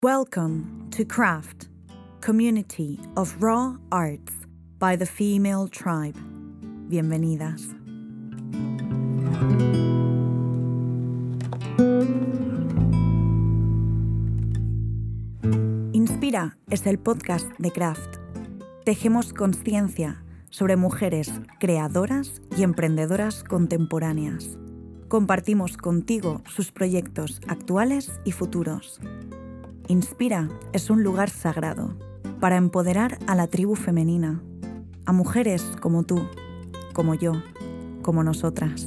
Welcome to Craft, community of raw arts by the female tribe. Bienvenidas. Inspira es el podcast de Craft. Tejemos conciencia sobre mujeres creadoras y emprendedoras contemporáneas. Compartimos contigo sus proyectos actuales y futuros. Inspira es un lugar sagrado para empoderar a la tribu femenina, a mujeres como tú, como yo, como nosotras.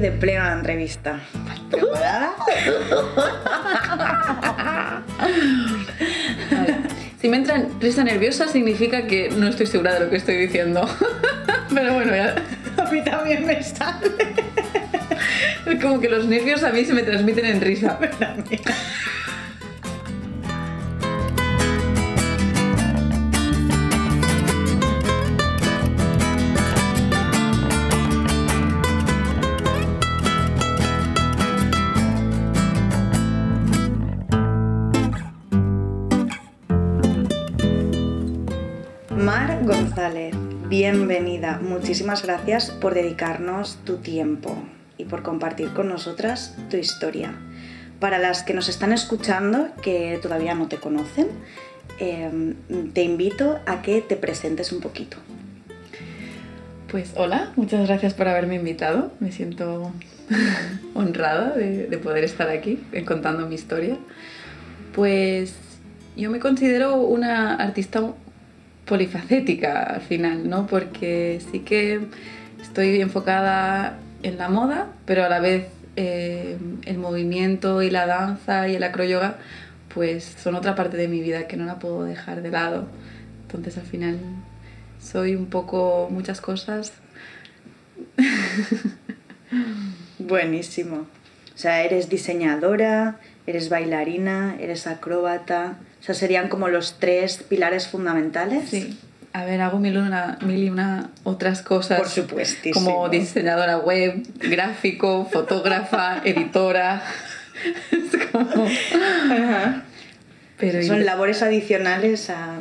Ir de pleno a la entrevista. ¿Preparada? Si me entra risa nerviosa significa que no estoy segura de lo que estoy diciendo. Pero bueno, ya- A mí también me sale. es como que los nervios a mí se me transmiten en risa. Mar Muchísimas gracias por dedicarnos tu tiempo y por compartir con nosotras tu historia. Para las que nos están escuchando, que todavía no te conocen, eh, te invito a que te presentes un poquito. Pues hola, muchas gracias por haberme invitado. Me siento honrada de, de poder estar aquí eh, contando mi historia. Pues yo me considero una artista polifacética al final, ¿no? Porque sí que estoy enfocada en la moda, pero a la vez eh, el movimiento y la danza y el acroyoga pues son otra parte de mi vida que no la puedo dejar de lado. Entonces al final soy un poco muchas cosas. Buenísimo. O sea, eres diseñadora, eres bailarina, eres acróbata. O sea, serían como los tres pilares fundamentales. Sí. A ver, hago mil, una, mil y una otras cosas. Por supuestísimo. Como diseñadora web, gráfico, fotógrafa, editora. Es como... Ajá. Pero Son labores adicionales a,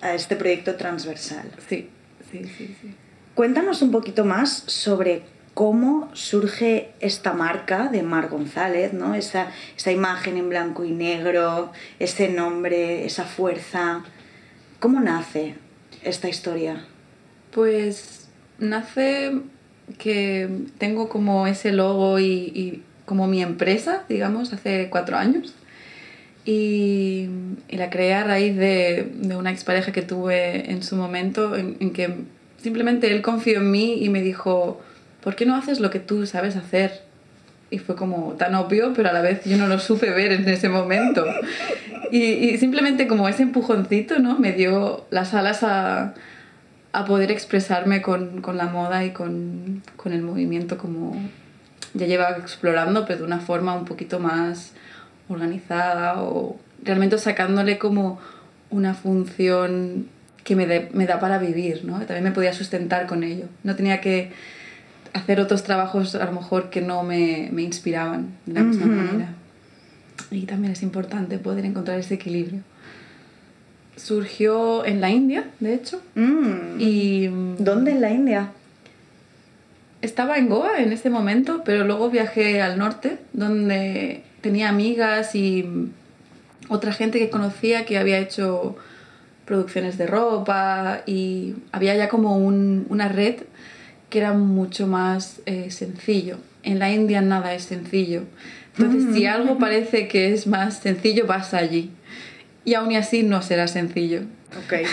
a este proyecto transversal. Sí, sí, sí, sí. Cuéntanos un poquito más sobre cómo surge esta marca de Mar González, ¿no? Esa, esa imagen en blanco y negro, ese nombre, esa fuerza. ¿Cómo nace esta historia? Pues nace que tengo como ese logo y, y como mi empresa, digamos, hace cuatro años. Y, y la creé a raíz de, de una expareja que tuve en su momento, en, en que simplemente él confió en mí y me dijo, ¿por qué no haces lo que tú sabes hacer? Y fue como tan obvio, pero a la vez yo no lo supe ver en ese momento. Y, y simplemente como ese empujoncito, ¿no? Me dio las alas a, a poder expresarme con, con la moda y con, con el movimiento como ya llevaba explorando, pero de una forma un poquito más organizada o realmente sacándole como una función que me, de- me da para vivir, ¿no? También me podía sustentar con ello. No tenía que hacer otros trabajos a lo mejor que no me, me inspiraban de la misma manera. Y también es importante poder encontrar ese equilibrio. Surgió en la India, de hecho, Mm, y ¿Dónde en la India? estaba en Goa en ese momento, pero luego viajé al norte, donde tenía amigas y otra gente que conocía que había hecho producciones de ropa y había ya como un- una red que era mucho más eh, sencillo. En la India nada es sencillo. Entonces, si algo parece que es más sencillo, vas allí. Y aún y así no será sencillo. Ok.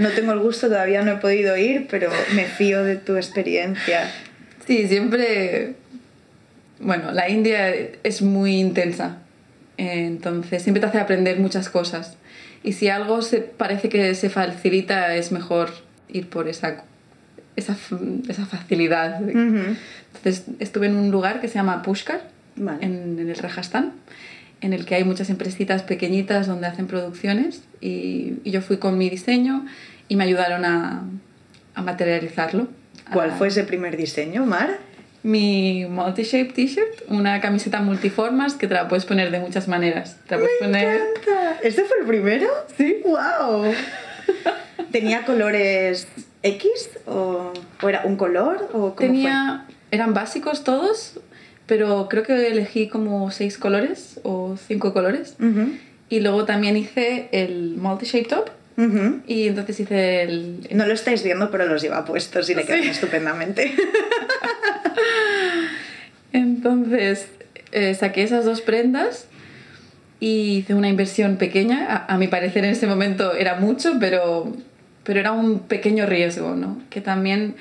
No tengo el gusto, todavía no he podido ir, pero me fío de tu experiencia. Sí, siempre. Bueno, la India es muy intensa. Entonces, siempre te hace aprender muchas cosas. Y si algo se parece que se facilita, es mejor ir por esa, esa, esa facilidad. Ujú. Entonces, estuve en un lugar que se llama Pushkar, Vale. en, en el Rajasthan, en el que hay muchas empresitas pequeñitas donde hacen producciones y, y yo fui con mi diseño y me ayudaron a, a materializarlo. ¿Cuál A- fue ese primer diseño, Mar? Mi multi-shape t-shirt, una camiseta multiformas que te la puedes poner de muchas maneras. Te la puedes poner... encanta. ¿Este fue el primero? Sí. ¡Wow! ¿Tenía colores X o, o era un color o cómo Tenía, eran básicos todos, pero creo que elegí como seis colores o cinco colores. Y luego también hice el multi-shape top ujú. y entonces hice el... No lo estáis viendo, pero los lleva puestos y le quedan Sí. estupendamente. Entonces eh, saqué esas dos prendas y hice una inversión pequeña. A, a mi parecer en ese momento era mucho, pero, pero era un pequeño riesgo, ¿no? Que también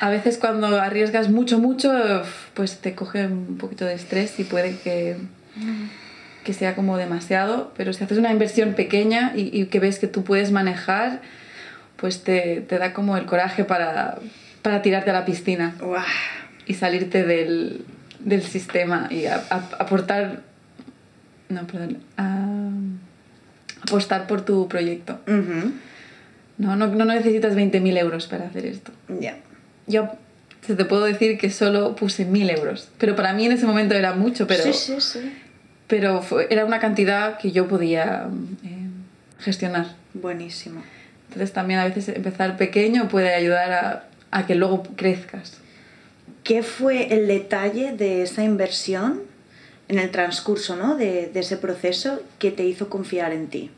a veces cuando arriesgas mucho, mucho, pues te coge un poquito de estrés y puede que, que sea como demasiado. Pero si haces una inversión pequeña y, y que ves que tú puedes manejar, pues te, te da como el coraje para, para tirarte a la piscina y salirte del, del sistema y aportar. No, perdón. a- apostar por tu proyecto. Ujú. No, no, no necesitas 20.000 euros para hacer esto. Ya. Yo se te puedo decir que solo puse 1.000 euros. Pero para mí en ese momento era mucho, pero, Sí, sí, sí. pero fue- era una cantidad que yo podía eh, gestionar. Buenísimo. Entonces también a veces empezar pequeño puede ayudar a, a que luego crezcas. ¿Qué fue el detalle de esa inversión en el transcurso ¿no? de, de ese proceso que te hizo confiar en ti?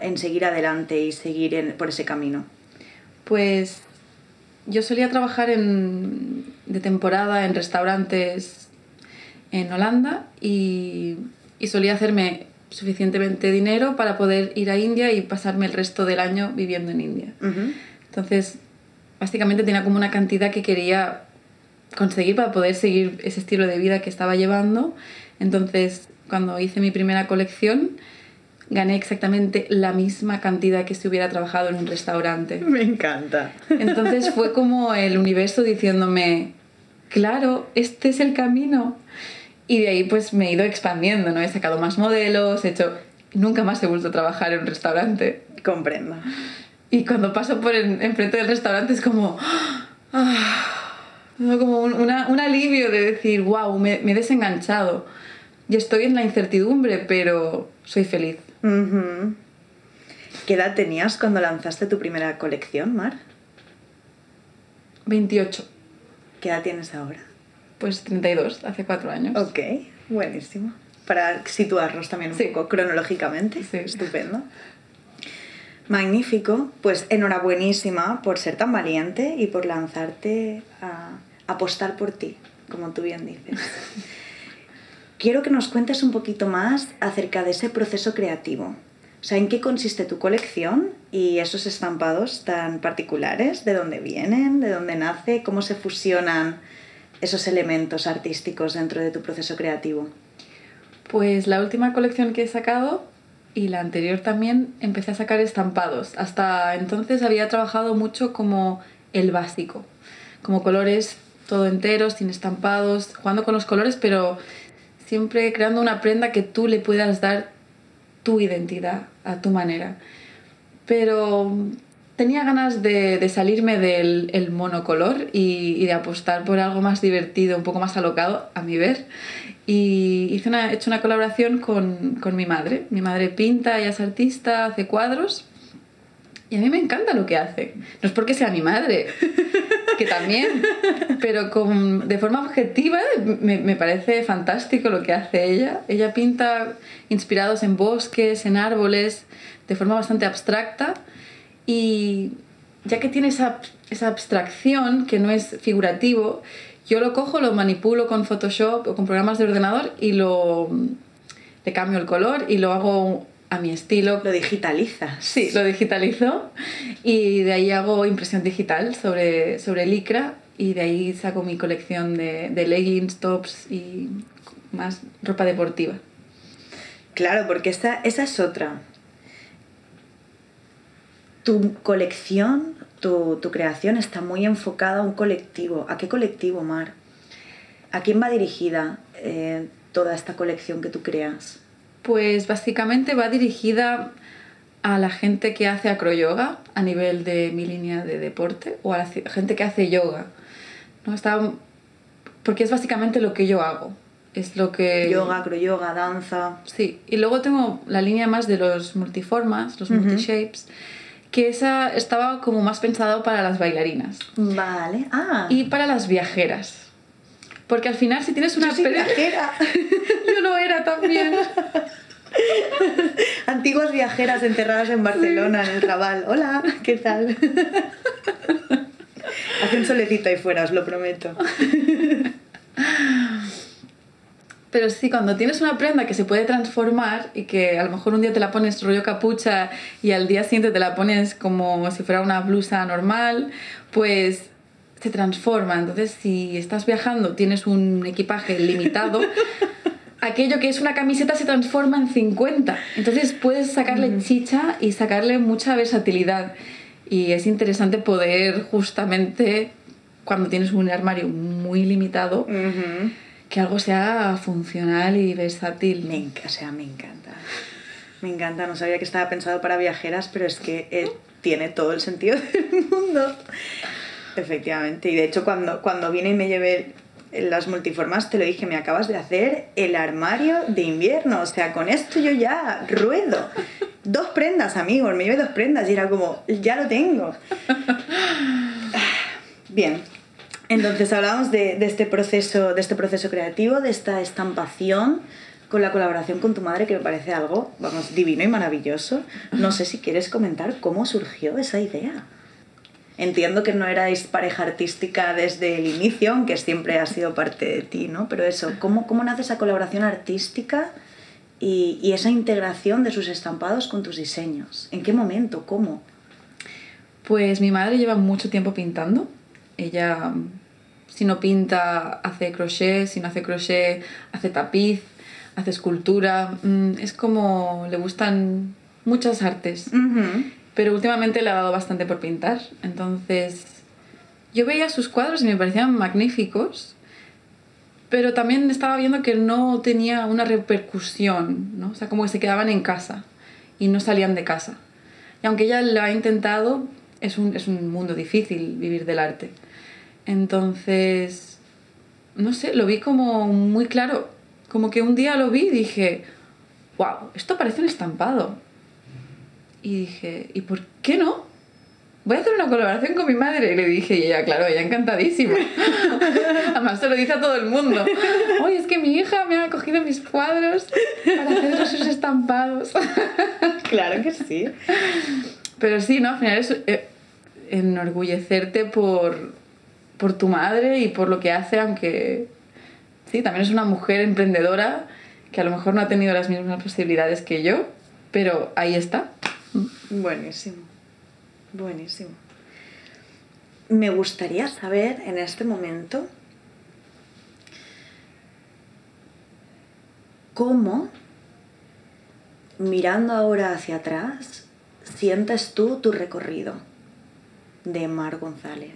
En seguir adelante y seguir en- por ese camino. Pues yo solía trabajar en, de temporada en restaurantes en Holanda y, y solía hacerme suficientemente dinero para poder ir a India y pasarme el resto del año viviendo en India. Entonces, básicamente tenía como una cantidad que quería conseguir para poder seguir ese estilo de vida que estaba llevando. Entonces, cuando hice mi primera colección, gané exactamente la misma cantidad que si hubiera trabajado en un restaurante. Me encanta. Entonces fue como el universo diciéndome, claro, este es el camino. Y de ahí pues me he ido expandiendo, ¿no? He sacado más modelos, he hecho... Nunca más he vuelto a trabajar en un restaurante. Comprendo. Y cuando paso por en, enfrente del restaurante es como... ah, como un, una- un alivio de decir, wow, me, me he desenganchado. Y estoy en la incertidumbre, pero soy feliz. Ujú. ¿Qué edad tenías cuando lanzaste tu primera colección, Mar? 28, ¿Qué edad tienes ahora? pues 32, hace cuatro años. Ok, buenísimo. Para situarnos también un Sí. poco cronológicamente. Sí. Estupendo. Magnífico. Pues enhorabuenísima por ser tan valiente y por lanzarte a apostar por ti, como tú bien dices. Quiero que nos cuentes un poquito más acerca de ese proceso creativo. O sea, ¿en qué consiste tu colección y esos estampados tan particulares? ¿De dónde vienen? ¿De dónde nace? ¿Cómo se fusionan esos elementos artísticos dentro de tu proceso creativo? Pues la última colección que he sacado y la anterior también empecé a sacar estampados. Hasta entonces había trabajado mucho como el básico, como colores todo enteros, sin estampados, jugando con los colores, pero siempre creando una prenda que tú le puedas dar tu identidad a tu manera. Pero tenía ganas de, de salirme del el monocolor y, y de apostar por algo más divertido, un poco más alocado, a mi ver. Y hice una, he hecho una colaboración con, con mi madre. Mi madre pinta, ella es artista, hace cuadros. Y a mí me encanta lo que hace. No es porque sea mi madre, que también, pero con, de forma objetiva me, me parece fantástico lo que hace ella. Ella pinta inspirados en bosques, en árboles, de forma bastante abstracta. Y ya que tiene esa, esa abstracción, que no es figurativo, yo lo cojo, lo manipulo con Photoshop o con programas de ordenador y lo, le cambio el color y lo hago a mi estilo, Lo digitalizas. Sí, lo digitalizo y de ahí hago impresión digital sobre, sobre licra y de ahí saco mi colección de, de leggings, tops y más ropa deportiva. Claro, porque esa, esa es otra. Tu colección, tu, tu creación está muy enfocada a un colectivo. ¿A qué colectivo, Mar? ¿A quién va dirigida eh, toda esta colección que tú creas? Pues básicamente va dirigida a la gente que hace acroyoga a nivel de mi línea de deporte o a la gente que hace yoga. ¿no? Está, porque es básicamente lo que yo hago. Es lo que... Yoga, acroyoga, danza. Sí, y luego tengo la línea más de los multiformas, los multishapes, que esa estaba como más pensado para las bailarinas. Vale, ah. Y para las viajeras. Porque al final si tienes una... Yo viajera. yo lo era también. Antiguas viajeras enterradas en Barcelona, en el Raval. Hola, ¿qué tal? Hace un solecito ahí fuera, os lo prometo. Pero sí, cuando tienes una prenda que se puede transformar y que a lo mejor un día te la pones rollo capucha y al día siguiente te la pones como si fuera una blusa normal, pues se transforma. Entonces, si estás viajando, tienes un equipaje limitado, aquello que es una camiseta se transforma en 50. Entonces puedes sacarle chicha y sacarle mucha versatilidad. Y es interesante poder justamente, cuando tienes un armario muy limitado, Ujú. que algo sea funcional y versátil. Me, enc- o sea, me encanta. Me encanta, no sabía que estaba pensado para viajeras, pero es que eh, tiene todo el sentido del mundo. Efectivamente, y de hecho cuando, cuando vine y me llevé las multiformas, te lo dije, me acabas de hacer el armario de invierno, o sea, con esto yo ya ruedo. Dos prendas, amigos, me llevé dos prendas y era como, ya lo tengo. Bien, entonces hablamos de, de este proceso, de este proceso creativo, de esta estampación con la colaboración con tu madre, que me parece algo, vamos, divino y maravilloso. No sé si quieres comentar cómo surgió esa idea. Entiendo que no erais pareja artística desde el inicio, aunque siempre ha sido parte de ti, ¿no? Pero eso, ¿cómo, cómo nace esa colaboración artística y, y esa integración de sus estampados con tus diseños? ¿En qué momento? ¿Cómo? Pues mi madre lleva mucho tiempo pintando. Ella, si no pinta, hace crochet, si no hace crochet, hace tapiz, hace escultura. Mm, Es como le gustan muchas artes. Ujú. Pero últimamente le ha dado bastante por pintar. Entonces, yo veía sus cuadros y me parecían magníficos. Pero también estaba viendo que no tenía una repercusión, ¿no? O sea, como que se quedaban en casa y no salían de casa. Y aunque ella lo ha intentado, es un, es un mundo difícil vivir del arte. Entonces, no sé, lo vi como muy claro. Como que un día lo vi y dije, wow, esto parece un estampado. Y dije, ¿y por qué no? Voy a hacer una colaboración con mi madre. Y le dije, y ella, claro, ella encantadísima. Además, se lo dice a todo el mundo. Oye, es que mi hija me ha cogido mis cuadros para hacer sus estampados. Claro que sí. Pero sí, ¿no? Al final es eh, enorgullecerte por, por tu madre y por lo que hace, aunque sí, también es una mujer emprendedora que a lo mejor no ha tenido las mismas posibilidades que yo, pero ahí está. Buenísimo. Buenísimo. Me gustaría saber en este momento cómo, mirando ahora hacia atrás, sientes tú tu recorrido de Mar González.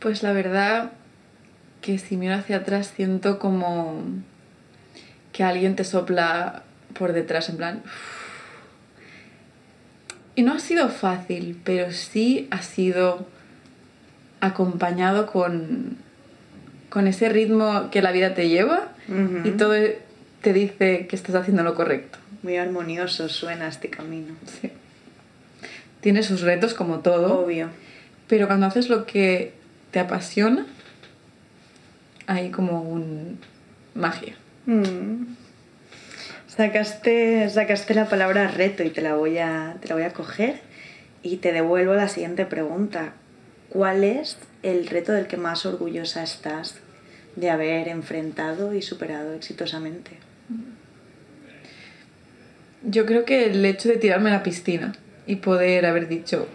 Pues la verdad que si miro hacia atrás siento como que alguien te sopla por detrás en plan... Y no ha sido fácil, pero sí ha sido acompañado con, con ese ritmo que la vida te lleva y todo te dice que estás haciendo lo correcto. Muy armonioso suena este camino. Sí. Tiene sus retos como todo. Obvio. Pero cuando haces lo que te apasiona, hay como un magia. Mm. Sacaste, sacaste la palabra reto y te la, voy a, te la voy a coger y te devuelvo la siguiente pregunta. ¿Cuál es el reto del que más orgullosa estás de haber enfrentado y superado exitosamente? Yo creo que el hecho de tirarme a la piscina y poder haber dicho,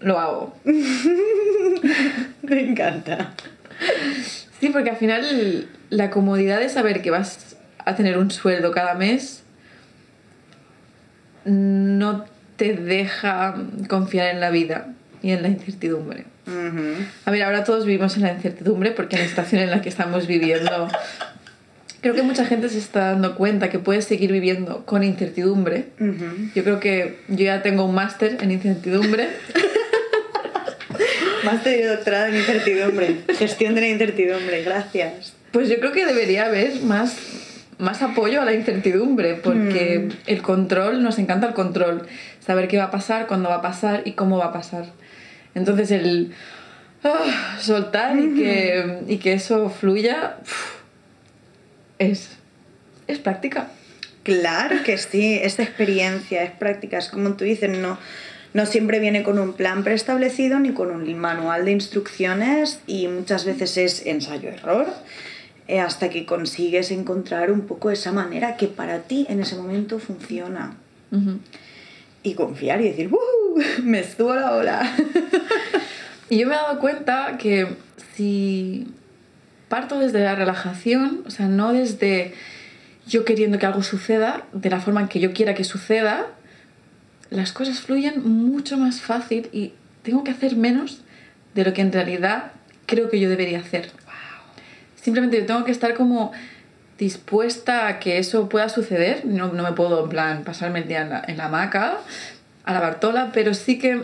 lo hago. Me encanta. Sí, porque al final la comodidad de saber que vas a tener un sueldo cada mes no te deja confiar en la vida y en la incertidumbre. Ujú. A ver, ahora todos vivimos en la incertidumbre porque en la situación en la que estamos viviendo, creo que mucha gente se está dando cuenta que puedes seguir viviendo con incertidumbre. Yo creo que yo ya tengo un máster en incertidumbre. Máster y doctorado en incertidumbre. Gestión de la incertidumbre, gracias. Pues yo creo que debería haber más, más apoyo a la incertidumbre, porque el control, nos encanta el control, saber qué va a pasar, cuándo va a pasar y cómo va a pasar. Entonces el ah, soltar y, que, y que eso fluya es, es práctica. Claro que sí, es experiencia, es práctica, es como tú dices, no, no siempre viene con un plan preestablecido ni con un manual de instrucciones y muchas veces es ensayo-error eh, hasta que consigues encontrar un poco esa manera que para ti en ese momento funciona. Y confiar y decir. Me a la ola. Y yo me he dado cuenta que si parto desde la relajación, o sea, no desde yo queriendo que algo suceda de la forma en que yo quiera que suceda, las cosas fluyen mucho más fácil y tengo que hacer menos de lo que en realidad creo que yo debería hacer. Simplemente yo tengo que estar como dispuesta a que eso pueda suceder. No, no me puedo, en plan, pasarme el día en la, en la hamaca a la Bartola, pero sí que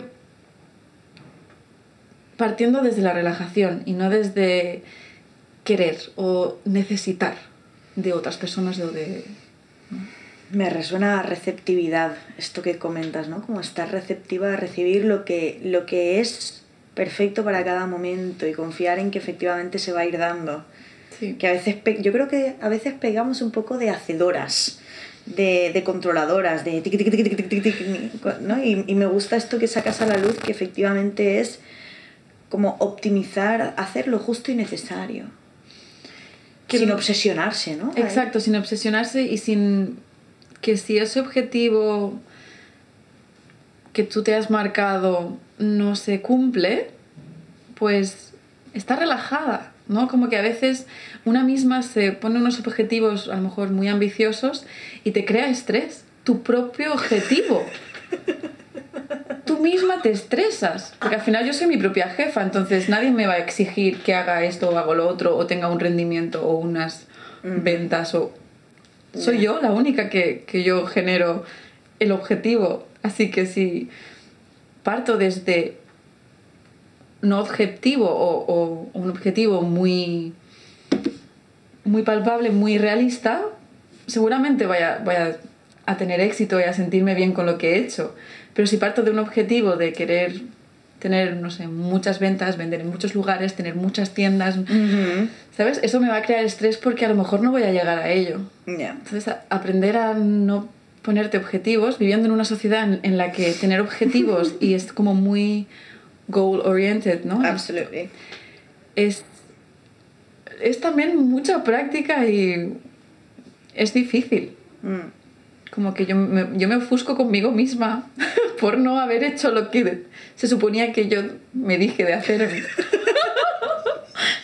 partiendo desde la relajación y no desde querer o necesitar de otras personas o de... Me resuena a receptividad, esto que comentas, ¿no? Como estar receptiva a recibir lo que, lo que es perfecto para cada momento y confiar en que efectivamente se va a ir dando. Sí. Que a veces, yo creo que a veces pegamos un poco de hacedoras, de, de controladoras, de tic, tic, tic, tic, tic, ¿no? Y, y me gusta esto que sacas a la luz, que efectivamente es como optimizar, hacer lo justo y necesario. Que sin obsesionarse, ¿no? Exacto, sin obsesionarse y sin que si ese objetivo que tú te has marcado no se cumple, pues está relajada, ¿no? Como que a veces una misma se pone unos objetivos a lo mejor muy ambiciosos y te crea estrés, tu propio objetivo. Tú misma te estresas, porque al final yo soy mi propia jefa, entonces nadie me va a exigir que haga esto o hago lo otro o tenga un rendimiento o unas ventas o soy yo la única que, que yo genero el objetivo. Así que si parto desde no objetivo o, o un objetivo muy, muy palpable, muy realista, seguramente vaya, vaya a tener éxito y a sentirme bien con lo que he hecho. Pero si parto de un objetivo de querer tener, no sé, muchas ventas, vender en muchos lugares, tener muchas tiendas, Ujú. ¿sabes? Eso me va a crear estrés porque a lo mejor no voy a llegar a ello. Ya. Entonces, a- aprender a no ponerte objetivos, viviendo en una sociedad en, en la que tener objetivos y es como muy goal oriented, ¿no? Absolutely. Es, es también mucha práctica y es difícil. Mm. Como que yo me, yo me ofusco conmigo misma por no haber hecho lo que se suponía que yo me dije de hacer.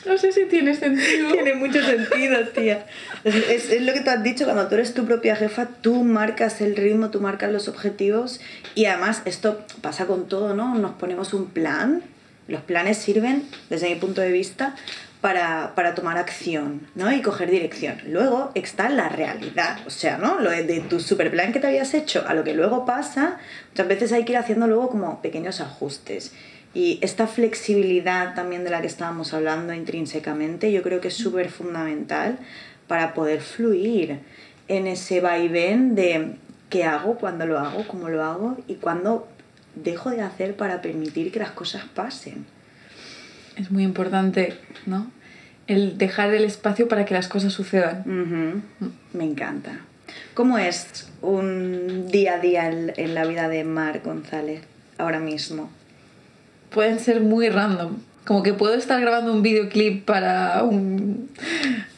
No sé si tiene sentido. Tiene mucho sentido, tía. Es, es- es lo que tú has dicho, cuando tú eres tu propia jefa, tú marcas el ritmo, tú marcas los objetivos y además esto pasa con todo, ¿no? Nos ponemos un plan, los planes sirven, desde mi punto de vista, para, para tomar acción, ¿no? Y coger dirección. Luego está la realidad, o sea, ¿no? Lo de, tu super plan que te habías hecho a lo que luego pasa, muchas veces hay que ir haciendo luego como pequeños ajustes. Y esta flexibilidad también de la que estábamos hablando intrínsecamente, yo creo que es súper fundamental para poder fluir en ese vaivén de qué hago, cuándo lo hago, cómo lo hago y cuándo dejo de hacer para permitir que las cosas pasen. Es muy importante, ¿no? El dejar el espacio para que las cosas sucedan. Ujú, Me encanta. ¿Cómo es un día a día en, en la vida de Mar González ahora mismo? Pueden ser muy random. Como que puedo estar grabando un videoclip para, un,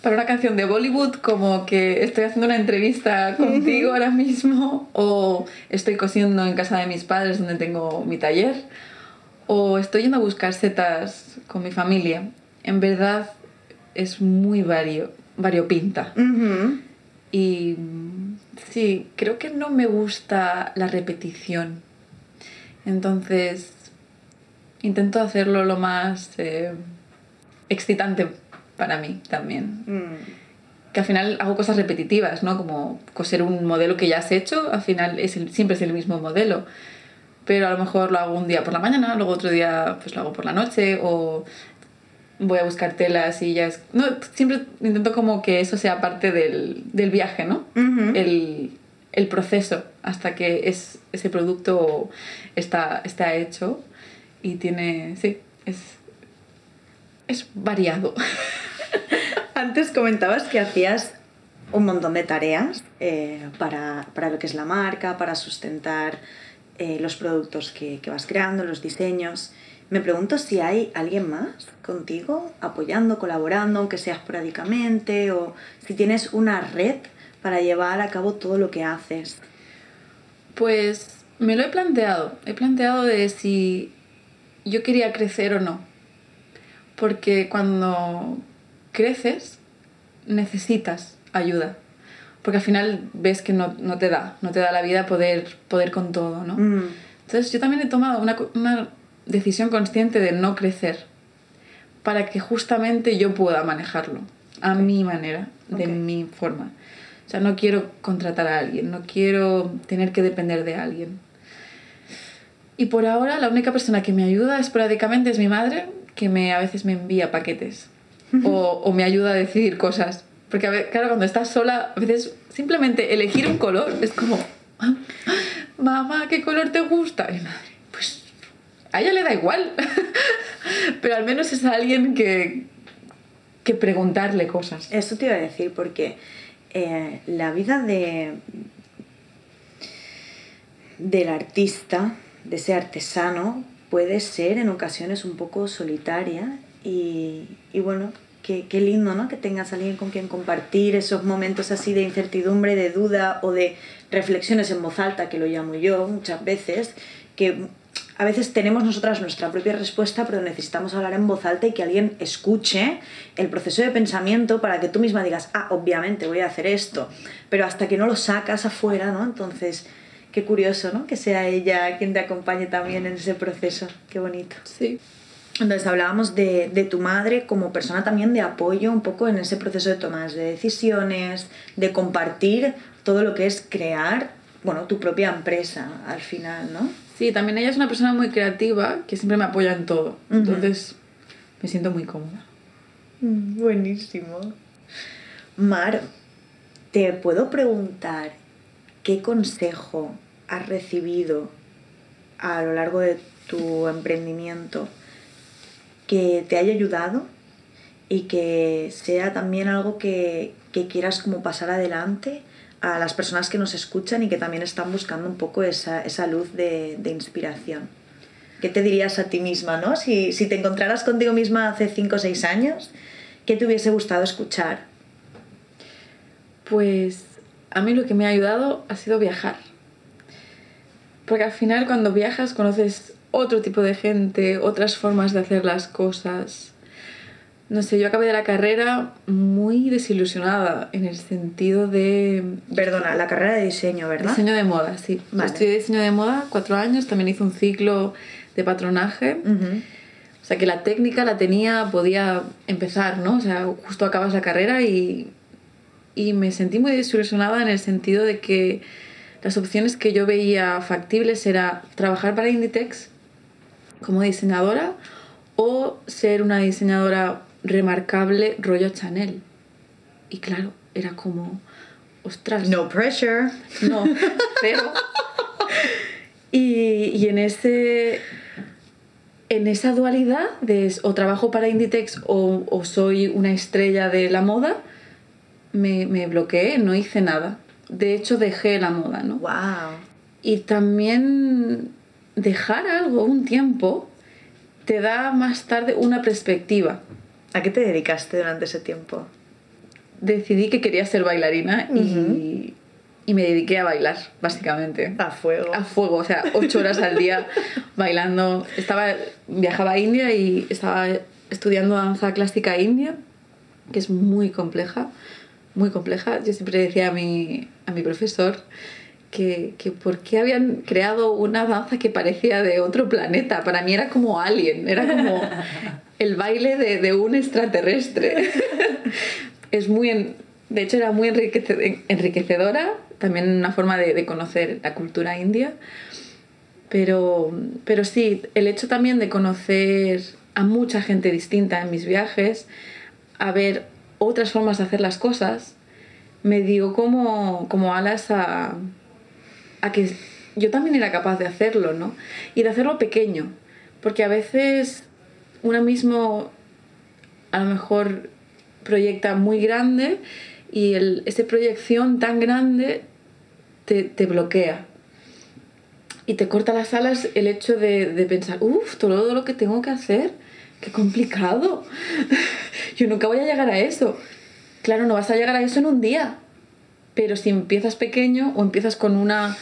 para una canción de Bollywood, como que estoy haciendo una entrevista contigo ahora mismo, o estoy cosiendo en casa de mis padres donde tengo mi taller, o estoy yendo a buscar setas con mi familia. En verdad es muy vario, variopinta. Ujú, Y mm, sí, creo que no me gusta la repetición. Entonces, intento hacerlo lo más eh, excitante para mí también. Mm, Que al final hago cosas repetitivas, ¿no? Como coser un modelo que ya has hecho, al final es el- siempre es el mismo modelo. Pero a lo mejor lo hago un día por la mañana, luego otro día pues lo hago por la noche o voy a buscar telas y ya es... No, siempre intento como que eso sea parte del, del viaje, ¿no? El, el proceso hasta que es, ese producto está, está hecho y tiene, sí, es, es variado. Antes comentabas que hacías un montón de tareas eh, para, para lo que es la marca, para sustentar eh, los productos que, que vas creando, los diseños. Me pregunto si hay alguien más contigo apoyando, colaborando, aunque sea esporádicamente, o si tienes una red para llevar a cabo todo lo que haces. Pues me lo he planteado, he planteado de si yo quería crecer o no, porque cuando creces necesitas ayuda, porque al final ves que no, no te da, no te da la vida poder, poder con todo, ¿no? Mm, Entonces yo también he tomado una, una decisión consciente de no crecer para que justamente yo pueda manejarlo a mi manera, de Ok. mi forma. O sea, no quiero contratar a alguien, no quiero tener que depender de alguien. Y por ahora la única persona que me ayuda esporádicamente es mi madre, que me, a veces me envía paquetes o, o me ayuda a decidir cosas. Porque, claro, cuando estás sola, a veces simplemente elegir un color es como, "Ah, mamá, ¿qué color te gusta? Y madre, pues a ella le da igual. Pero al menos es alguien que, que preguntarle cosas. Eso te iba a decir porque eh, la vida de del artista, de ese artesano, puede ser en ocasiones un poco solitaria y, y bueno, qué, qué lindo, ¿no? Que tengas alguien con quien compartir esos momentos así de incertidumbre, de duda o de reflexiones en voz alta, que lo llamo yo muchas veces, que a veces tenemos nosotras nuestra propia respuesta, pero necesitamos hablar en voz alta y que alguien escuche el proceso de pensamiento para que tú misma digas, ah, obviamente voy a hacer esto, pero hasta que no lo sacas afuera, ¿no? Entonces, qué curioso, ¿no? Que sea ella quien te acompañe también en ese proceso, qué bonito. Sí. Entonces hablábamos de, de tu madre como persona también de apoyo un poco en ese proceso de tomas de decisiones, de compartir todo lo que es crear, bueno, tu propia empresa al final, ¿no? Sí, también ella es una persona muy creativa que siempre me apoya en todo. Entonces me siento muy cómoda. Mm, Buenísimo. Mar, ¿te puedo preguntar qué consejo has recibido a lo largo de tu emprendimiento que te haya ayudado y que sea también algo que, que quieras como pasar adelante a las personas que nos escuchan y que también están buscando un poco esa, esa luz de, de inspiración? ¿Qué te dirías a ti misma, no? Si, si te encontraras contigo misma hace 5 o 6 años, ¿qué te hubiese gustado escuchar? Pues a mí lo que me ha ayudado ha sido viajar. Porque al final cuando viajas conoces otro tipo de gente, otras formas de hacer las cosas. No sé, yo acabé de la carrera muy desilusionada en el sentido de Perdona, la carrera de diseño, ¿verdad? diseño de moda, sí. Vale. estudié diseño de moda cuatro años, también hice un ciclo de patronaje. Ujú. O sea que la técnica la tenía, podía empezar, ¿no? O sea, justo acabas la carrera y, y me sentí muy desilusionada en el sentido de que las opciones que yo veía factibles era trabajar para Inditex como diseñadora o ser una diseñadora remarcable rollo Chanel. Y claro, era como, ostras, No pressure. no, cero. Y, y en ese en esa dualidad de o trabajo para Inditex o, o soy una estrella de la moda, me, me bloqueé, no hice nada. De hecho, dejé la moda, ¿no? Wow. Y también dejar algo un tiempo te da más tarde una perspectiva. ¿A qué te dedicaste durante ese tiempo? Decidí que quería ser bailarina y, y me dediqué a bailar, básicamente. A fuego. a fuego, o sea, ocho horas al día bailando. Estaba, viajaba a India y estaba estudiando danza clásica india, que es muy compleja, muy compleja. Yo siempre decía a mi, a mi profesor que, que por qué habían creado una danza que parecía de otro planeta. Para mí era como alien, era como el baile de, de un extraterrestre. es muy, de hecho era muy enriquecedora, también una forma de, de conocer la cultura india. Pero, pero sí, el hecho también de conocer a mucha gente distinta en mis viajes, a ver otras formas de hacer las cosas, me dio como, como alas a, a que yo también era capaz de hacerlo, ¿no? Y de hacerlo pequeño, porque a veces uno mismo a lo mejor proyecta muy grande y el, esa proyección tan grande te, te, bloquea. Y te corta las alas el hecho de, de pensar, uff, todo lo que tengo que hacer, qué complicado. Yo nunca voy a llegar a eso. Claro, no vas a llegar a eso en un día. Pero si empiezas pequeño o empiezas con una...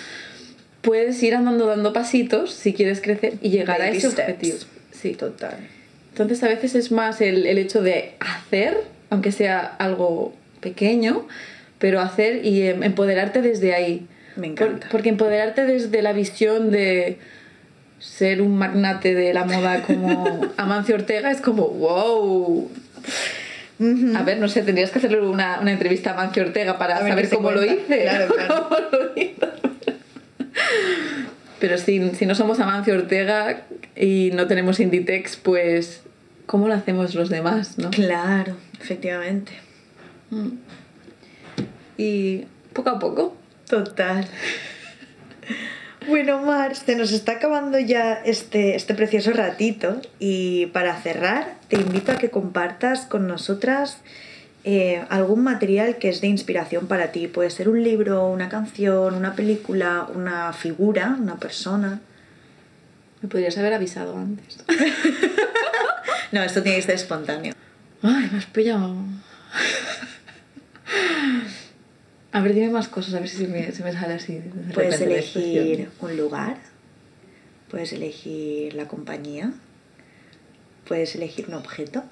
Puedes ir andando dando pasitos si quieres crecer y llegar Baby a ese steps. objetivo. Sí. Total. Entonces a veces es más el, el hecho de hacer, aunque sea algo pequeño, pero hacer y em, empoderarte desde ahí. Me Por- encanta. porque empoderarte desde la visión de ser un magnate de la moda como Amancio Ortega es como, wow. A ver, no sé, tendrías que hacerle una, una entrevista a Amancio Ortega para A saber cómo lo hice. Claro, claro. Cómo lo hizo. Pero si, si no somos Amancio Ortega y no tenemos Inditex, pues ¿cómo lo hacemos los demás? ¿no? Claro, efectivamente. Mm. Y poco a poco. Total. Bueno, Mar, se nos está acabando ya este, este precioso ratito y para cerrar te invito a que compartas con nosotras eh, algún material que es de inspiración para ti. Puede ser un libro, una canción, una película, una figura, una persona. Me podrías haber avisado antes. No, esto tiene que ser espontáneo. Ay, me has pillado. A ver, dime más cosas, a ver si me, me sale así. de Puedes elegir un lugar, puedes elegir la compañía, puedes elegir un objeto,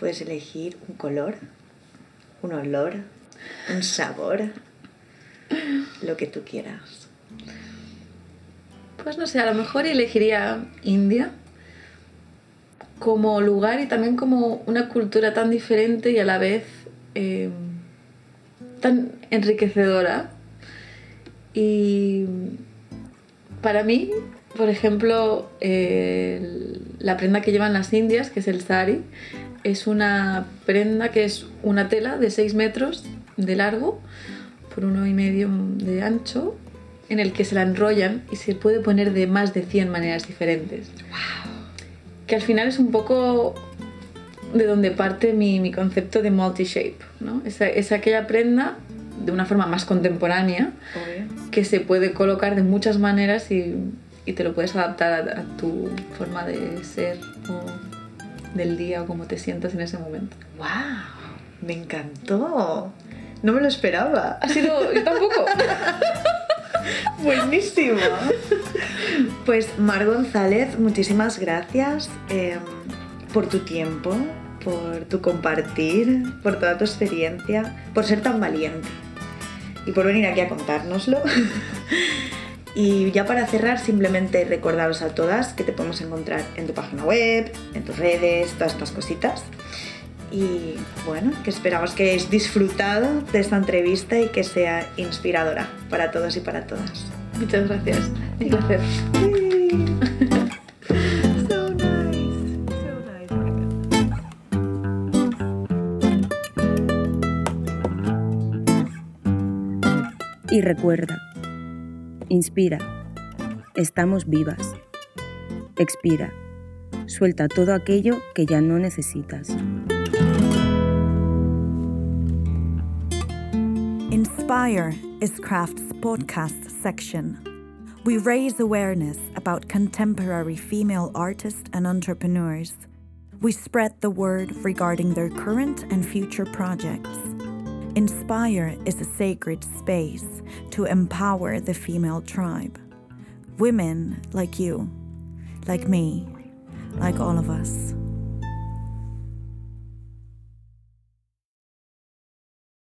puedes elegir un color, un olor, un sabor, lo que tú quieras. Pues no sé, a lo mejor elegiría India como lugar y también como una cultura tan diferente y a la vez eh, tan enriquecedora. Y para mí, por ejemplo, la prenda que llevan las indias, que es el sari, es una prenda que es una tela de 6 metros de largo por uno y medio de ancho en el que se la enrollan y se puede poner de más de 100 maneras diferentes. Que al final es un poco de donde parte mi, mi concepto de multi-shape, ¿no? Es, es aquella prenda de una forma más contemporánea Obvio. que se puede colocar de muchas maneras y, y te lo puedes adaptar a, a tu forma de ser o del día o como te sientas en ese momento. ¡Wow! Me encantó. No me lo esperaba. Ha sido... yo tampoco. Buenísimo. Pues Mar González, muchísimas gracias eh, por tu tiempo, por tu compartir, por toda tu experiencia, por ser tan valiente y por venir aquí a contárnoslo. Y ya para cerrar, simplemente recordaros a todas que te podemos encontrar en tu página web, en tus redes, todas estas cositas. Y bueno, que esperamos que hayáis disfrutado de esta entrevista y que sea inspiradora para todos y para todas. Muchas gracias. Un placer. Y recuerda, inspira, estamos vivas. Expira, suelta todo aquello que ya no necesitas. Inspire is Craft's podcast section. We raise awareness about contemporary female artists and entrepreneurs. We spread the word regarding their current and future projects. Inspire is a sacred space to empower the female tribe. Women like you, like me, like all of us.